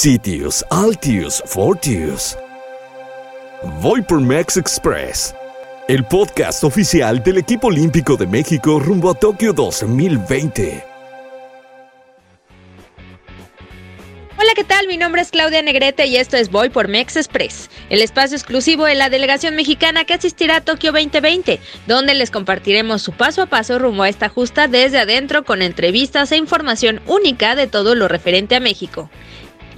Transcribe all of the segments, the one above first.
Sitius, Altius, Fortius. Voy por Mex Express, el podcast oficial del equipo olímpico de México rumbo a Tokio 2020. Hola, ¿qué tal? Mi nombre es Claudia Negrete y esto es Voy por Mex Express, el espacio exclusivo de la delegación mexicana que asistirá a Tokio 2020, donde les compartiremos su paso a paso rumbo a esta justa desde adentro con entrevistas e información única de todo lo referente a México.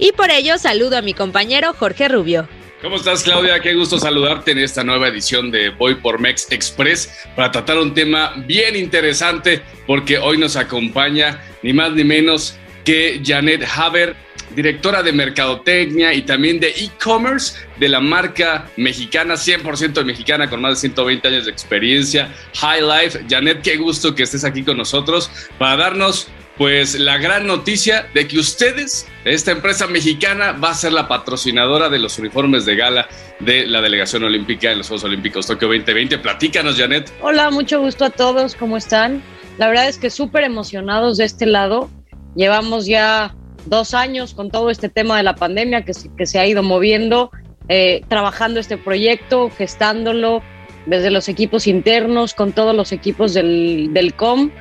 Y por ello saludo a mi compañero Jorge Rubio. ¿Cómo estás, Claudia? Qué gusto saludarte en esta nueva edición de Voy por Mex Express para tratar un tema bien interesante porque hoy nos acompaña ni más ni menos que Janet Haber, directora de Mercadotecnia y también de e-commerce de la marca mexicana, 100% mexicana, con más de 120 años de experiencia, High Life. Janet, qué gusto que estés aquí con nosotros para darnos pues la gran noticia de que ustedes, esta empresa mexicana, va a ser la patrocinadora de los uniformes de gala de la delegación olímpica en los Juegos Olímpicos Tokio 2020. Platícanos, Janet. Hola, mucho gusto a todos, ¿cómo están? La verdad es que súper emocionados de este lado. Llevamos ya dos años con todo este tema de la pandemia que, se ha ido moviendo, eh, trabajando este proyecto, gestándolo desde los equipos internos, con todos los equipos del, del COM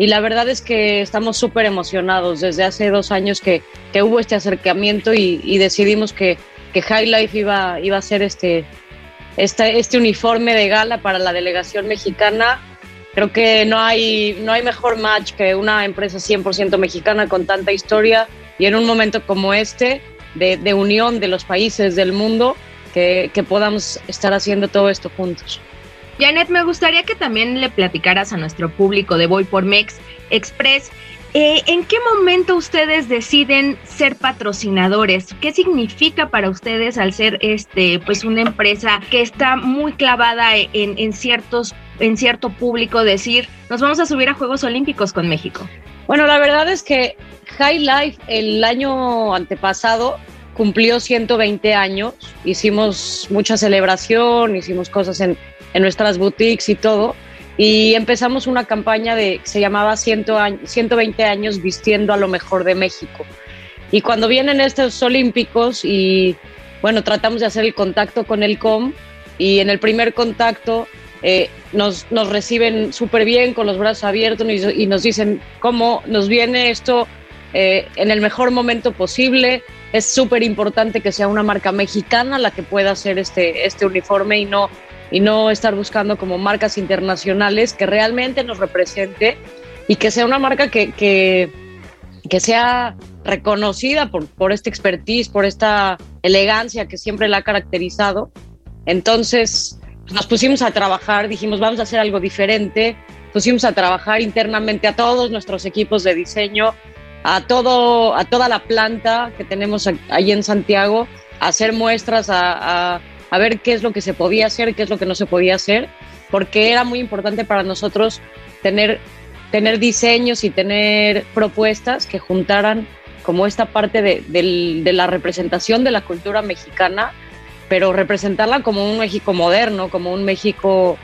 y la verdad es que estamos súper emocionados desde hace dos años que, que hubo este acercamiento y, y, decidimos que, que High Life iba, iba a ser este, este, este uniforme de gala para la delegación mexicana. Creo que no hay, no hay mejor match que una empresa 100% mexicana con tanta historia y en un momento como este de, de unión de los países del mundo que, que podamos estar haciendo todo esto juntos. Janet, me gustaría que también le platicaras a nuestro público de Voy por Mex Express. Eh, ¿En qué momento ustedes deciden ser patrocinadores? ¿Qué significa para ustedes al ser este, pues una empresa que está muy clavada en, en ciertos, en cierto público decir, nos vamos a subir a Juegos Olímpicos con México? Bueno, la verdad es que High Life el año antepasado cumplió 120 años, hicimos mucha celebración, hicimos cosas en, en nuestras boutiques y todo. Y empezamos una campaña de, se llamaba 100 años, 120 años vistiendo a lo mejor de México. Y cuando vienen estos Olímpicos y bueno, tratamos de hacer el contacto con el COM y en el primer contacto eh, nos, nos, reciben súper bien, con los brazos abiertos y, y, nos dicen cómo nos viene esto eh, en el mejor momento posible. Es súper importante que sea una marca mexicana la que pueda hacer este, este uniforme y no y no estar buscando como marcas internacionales que realmente nos represente y que sea una marca que, que, que sea reconocida por, por esta expertise, por esta elegancia que siempre la ha caracterizado. Entonces pues nos pusimos a trabajar, dijimos vamos a hacer algo diferente, pusimos a trabajar internamente a todos nuestros equipos de diseño, a, todo, a toda la planta que tenemos ahí en Santiago, a hacer muestras, a, a a ver qué es lo que se podía hacer, qué es lo que no se podía hacer, porque era muy importante para nosotros tener, tener diseños y tener propuestas que juntaran como esta parte de, de, la representación de la cultura mexicana, pero representarla como un México moderno, como un México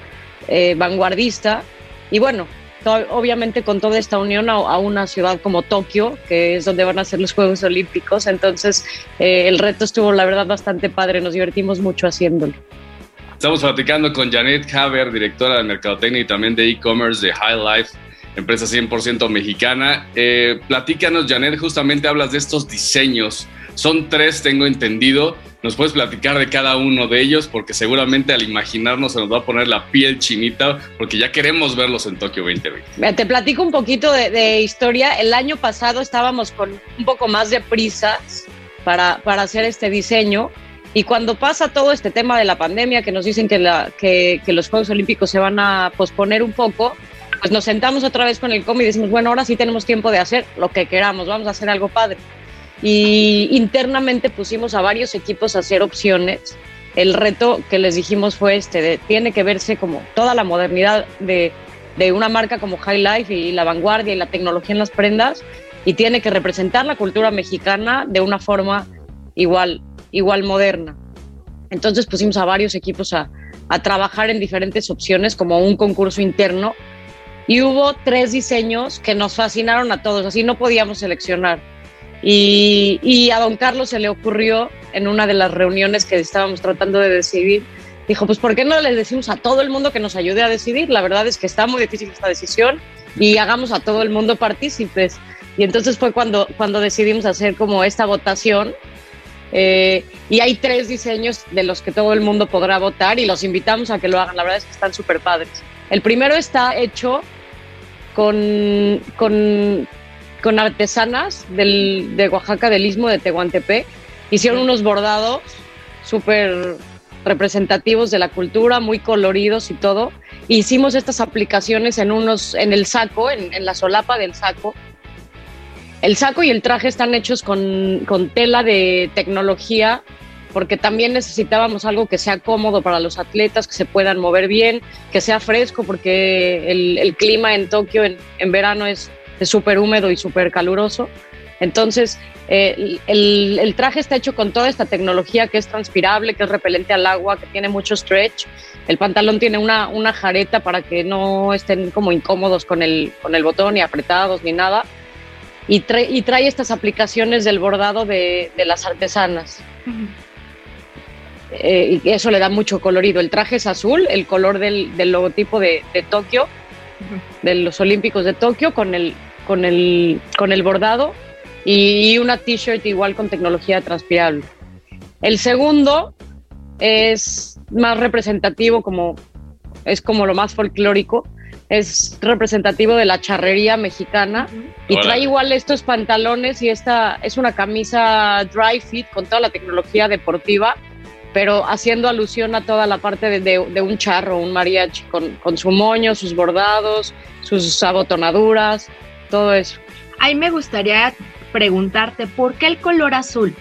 eh, vanguardista. Y bueno, obviamente con toda esta unión a, una ciudad como Tokio, que es donde van a ser los Juegos Olímpicos. Entonces, eh, el reto estuvo, la verdad, bastante padre. Nos divertimos mucho haciéndolo. Estamos platicando con Janet Haber, directora de Mercadotecnia y también de e-commerce de High Life, empresa 100% mexicana. Eh, platícanos, Janet, justamente hablas de estos diseños. Son tres, tengo entendido. ¿Nos puedes platicar de cada uno de ellos? Porque seguramente al imaginarnos se nos va a poner la piel chinita, porque ya queremos verlos en Tokio 2020. Te platico un poquito de, de historia. El año pasado estábamos con un poco más de prisas para, para hacer este diseño. Y cuando pasa todo este tema de la pandemia, que nos dicen que, la, que, que los Juegos Olímpicos se van a posponer un poco, pues nos sentamos otra vez con el COM y decimos, bueno, ahora sí tenemos tiempo de hacer lo que queramos, vamos a hacer algo padre y internamente pusimos a varios equipos a hacer opciones. El reto que les dijimos fue este, tiene que verse como toda la modernidad de, de, una marca como High Life y la vanguardia y la tecnología en las prendas y tiene que representar la cultura mexicana de una forma igual, igual moderna. Entonces pusimos a varios equipos a, a trabajar en diferentes opciones como un concurso interno y hubo tres diseños que nos fascinaron a todos, así no podíamos seleccionar Y, a don Carlos se le ocurrió en una de las reuniones que estábamos tratando de decidir, dijo, pues ¿por qué no le decimos a todo el mundo que nos ayude a decidir? La verdad es que está muy difícil esta decisión y hagamos a todo el mundo partícipes. Y entonces fue cuando, cuando decidimos hacer como esta votación. Eh, y hay tres diseños de los que todo el mundo podrá votar y los invitamos a que lo hagan. La verdad es que están súper padres. El primero está hecho con, con, con artesanas del, de Oaxaca, del istmo de Tehuantepec. Hicieron unos bordados súper representativos de la cultura, muy coloridos y todo. Hicimos estas aplicaciones en unos, en el saco, en, en la solapa del saco, el saco y el traje están hechos con, tela de tecnología porque también necesitábamos algo que sea cómodo para los atletas, que se puedan mover bien, que sea fresco, porque el, clima en Tokio en, verano es súper húmedo y súper caluroso. Entonces, eh, el, el, traje está hecho con toda esta tecnología que es transpirable, que es repelente al agua, que tiene mucho stretch. El pantalón tiene una, una jareta para que no estén como incómodos con el, con el botón, ni apretados, ni nada y, trae, estas aplicaciones del bordado de, las artesanas. Eh, y eso le da mucho colorido. El traje es azul, el color del, logotipo de, Tokio, de los Olímpicos de Tokio, con el, con el, con el bordado y, una t-shirt igual con tecnología transpirable. El segundo es más representativo, como, es como lo más folclórico, es representativo de la charrería mexicana y trae igual estos pantalones y esta es una camisa dry fit con toda la tecnología deportiva, pero haciendo alusión a toda la parte de, un charro, un mariachi, con, su moño, sus bordados, sus abotonaduras, todo eso. Ahí me gustaría preguntarte, ¿por qué el color azul?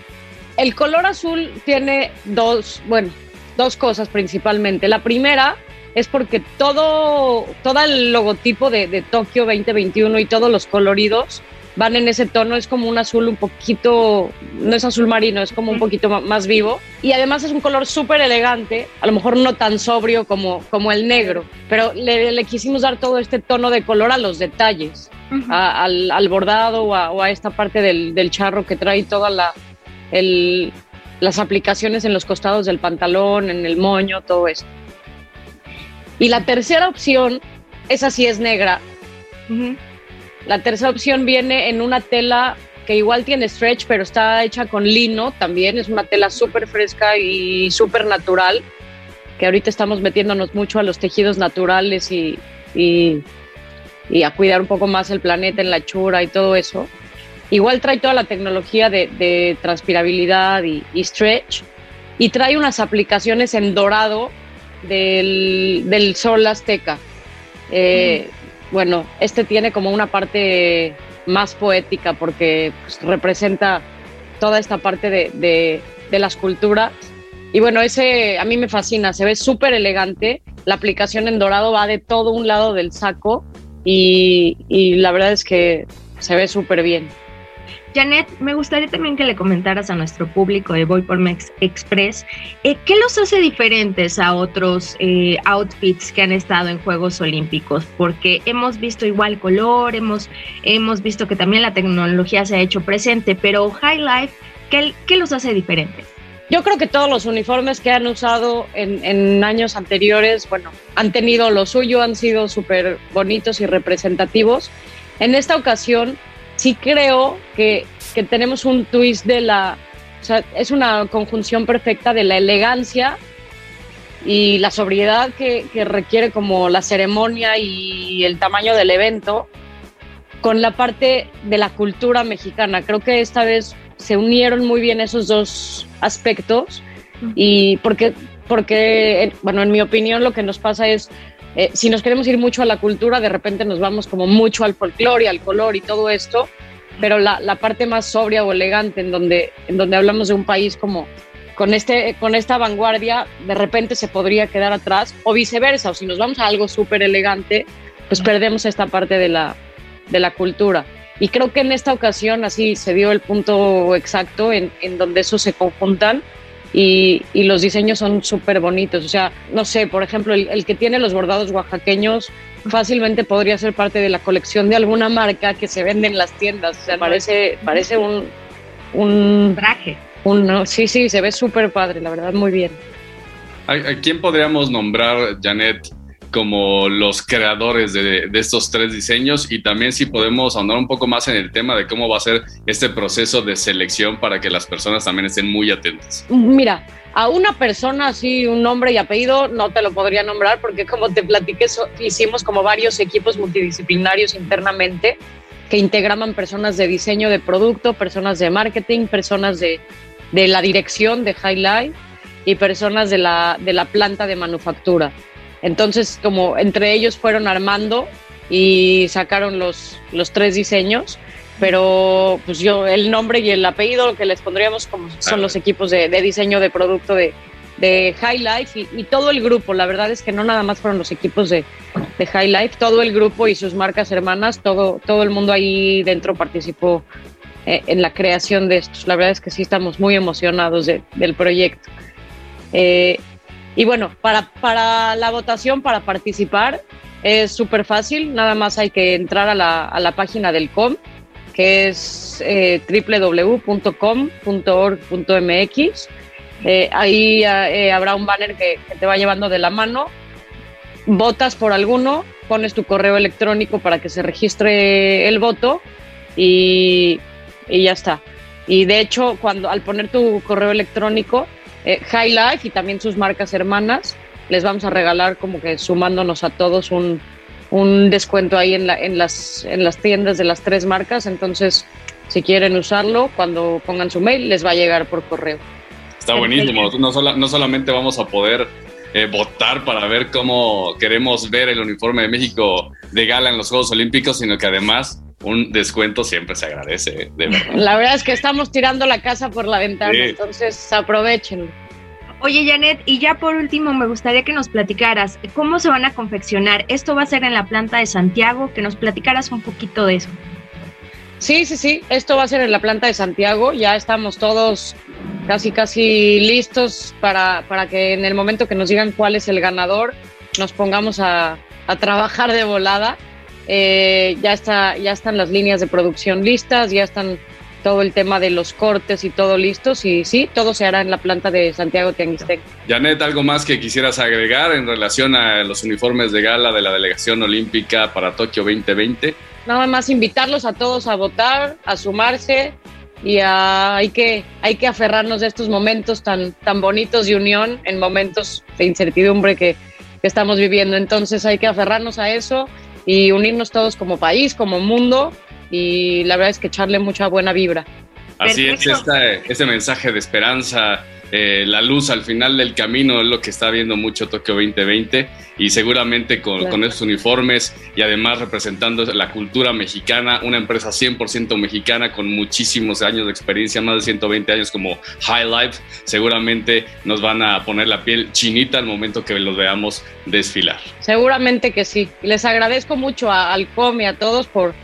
El color azul tiene dos, bueno, dos cosas principalmente. La primera es porque todo, todo el logotipo de, de Tokio 2021 y todos los coloridos van en ese tono, es como un azul un poquito, no es azul marino, es como un poquito más vivo. Y además es un color súper elegante, a lo mejor no tan sobrio como, como el negro, pero le, quisimos dar todo este tono de color a los detalles, al, bordado o a, esta parte del, del, charro que trae toda la, el, las aplicaciones en los costados del pantalón, en el moño, todo esto. Y la tercera opción, esa sí es negra. La tercera opción viene en una tela que igual tiene stretch, pero está hecha con lino también. Es una tela súper fresca y súper natural, que ahorita estamos metiéndonos mucho a los tejidos naturales y, y, a cuidar un poco más el planeta en la hechura y todo eso. Igual trae toda la tecnología de, transpirabilidad y, y stretch y trae unas aplicaciones en dorado del, sol azteca. Eh, bueno, este tiene como una parte más poética porque pues, representa toda esta parte de, las culturas. Y bueno, ese a mí me fascina, se ve súper elegante. La aplicación en dorado va de todo un lado del saco y, y la verdad es que se ve súper bien. Janet, me gustaría también que le comentaras a nuestro público de Voy por Mex Express eh, qué los hace diferentes a otros eh, outfits que han estado en Juegos Olímpicos, porque hemos visto igual color, hemos, hemos visto que también la tecnología se ha hecho presente, pero High Life, ¿qué, qué los hace diferentes? Yo creo que todos los uniformes que han usado en, en años anteriores, bueno, han tenido lo suyo, han sido súper bonitos y representativos. En esta ocasión sí creo que, tenemos un twist de la, o sea, es una conjunción perfecta de la elegancia y la sobriedad que, requiere como la ceremonia y el tamaño del evento con la parte de la cultura mexicana. Creo que esta vez se unieron muy bien esos dos aspectos y porque, porque bueno, en mi opinión lo que nos pasa es eh, si nos queremos ir mucho a la cultura, de repente nos vamos como mucho al folclore, al color y todo esto, pero la, la, parte más sobria o elegante en donde, en donde hablamos de un país como con, este, con esta vanguardia, de repente se podría quedar atrás o viceversa, o si nos vamos a algo súper elegante, pues perdemos esta parte de la, de la cultura. Y creo que en esta ocasión así se dio el punto exacto en, en donde esos se conjuntan y, los diseños son súper bonitos. O sea, no sé, por ejemplo, el, que tiene los bordados oaxaqueños fácilmente podría ser parte de la colección de alguna marca que se vende en las tiendas. O sea, parece, parece un, un traje. Un, sí, sí, se ve súper padre, la verdad, muy bien. ¿A, quién podríamos nombrar, Janet, como los creadores de, de, estos tres diseños? Y también si podemos ahondar un poco más en el tema de cómo va a ser este proceso de selección para que las personas también estén muy atentas. Mira, a una persona así, un nombre y apellido, no te lo podría nombrar porque como te platiqué, hicimos como varios equipos multidisciplinarios internamente que integraban personas de diseño de producto, personas de marketing, personas de, de la dirección de Highlight y personas de la, de la planta de manufactura. Entonces, como entre ellos fueron armando y sacaron los, los tres diseños, pero pues yo el nombre y el apellido que les pondríamos como son los equipos de, de, diseño de producto de, de High Life y, y, todo el grupo. La verdad es que no nada más fueron los equipos de, de High Life, todo el grupo y sus marcas hermanas, todo, todo el mundo ahí dentro participó eh, en la creación de estos. La verdad es que sí estamos muy emocionados de, del proyecto. Eh, y bueno, para, para la votación, para participar, es súper fácil, nada más hay que entrar a la, a la página del COM, que es eh, www.com.org.mx. Eh, ahí eh, habrá un banner que, que, te va llevando de la mano. Votas por alguno, pones tu correo electrónico para que se registre el voto y, y ya está. Y de hecho, cuando al poner tu correo electrónico, eh, High Life y también sus marcas hermanas, les vamos a regalar como que sumándonos a todos un, un descuento ahí en, la, en, las, en las tiendas de las tres marcas. Entonces, si quieren usarlo, cuando pongan su mail, les va a llegar por correo. Está buenísimo. No, sola, no solamente vamos a poder eh, votar para ver cómo queremos ver el uniforme de México de gala en los Juegos Olímpicos, sino que además un descuento siempre se agradece, ¿eh? de verdad. La verdad es que estamos tirando la casa por la ventana, sí. entonces aprovechen. Oye, Janet, y ya por último me gustaría que nos platicaras cómo se van a confeccionar. Esto va a ser en la planta de Santiago, que nos platicaras un poquito de eso. Sí, sí, sí, esto va a ser en la planta de Santiago. Ya estamos todos casi, casi listos para, para que en el momento que nos digan cuál es el ganador, nos pongamos a, a trabajar de volada. Eh, ya, está, ya están las líneas de producción listas, ya están todo el tema de los cortes y todo listos y sí, todo se hará en la planta de Santiago Tianguistec. Janet, ¿algo más que quisieras agregar en relación a los uniformes de gala de la delegación olímpica para Tokio 2020? Nada más invitarlos a todos a votar, a sumarse y a, hay, que, hay que aferrarnos de estos momentos tan, tan bonitos de unión en momentos de incertidumbre que, que estamos viviendo. Entonces hay que aferrarnos a eso y unirnos todos como país, como mundo y la verdad es que echarle mucha buena vibra. Así Perfecto. es, esta, este mensaje de esperanza, eh, la luz al final del camino es lo que está viendo mucho Tokio 2020 y seguramente con, claro. con estos uniformes y además representando la cultura mexicana, una empresa 100% mexicana con muchísimos años de experiencia, más de 120 años como High Life, seguramente nos van a poner la piel chinita al momento que los veamos desfilar. Seguramente que sí. Les agradezco mucho a, al COM y a todos por,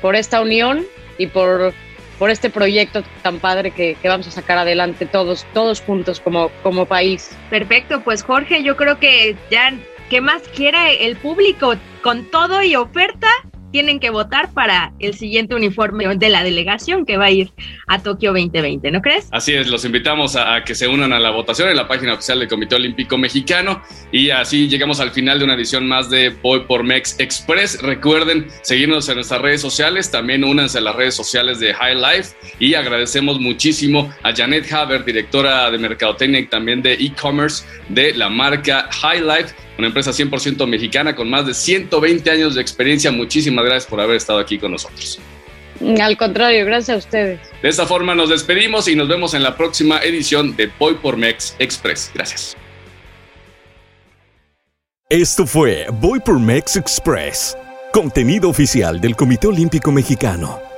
por esta unión y por, por este proyecto tan padre que, vamos a sacar adelante todos, todos juntos como, como país. Perfecto, pues Jorge, yo creo que ya, ¿qué más quiere el público? Con todo y oferta, tienen que votar para el siguiente uniforme de la delegación que va a ir a Tokio 2020, ¿no crees? Así es, los invitamos a, a, que se unan a la votación en la página oficial del Comité Olímpico Mexicano y así llegamos al final de una edición más de Voy por Mex Express. Recuerden seguirnos en nuestras redes sociales, también únanse a las redes sociales de High Life y agradecemos muchísimo a Janet Haber, directora de Mercadotecnia y también de e-commerce de la marca High Life una empresa 100% mexicana con más de 120 años de experiencia. Muchísimas gracias por haber estado aquí con nosotros. Al contrario, gracias a ustedes. De esta forma nos despedimos y nos vemos en la próxima edición de Voy por Mex Express. Gracias. Esto fue Voy por Mex Express, contenido oficial del Comité Olímpico Mexicano.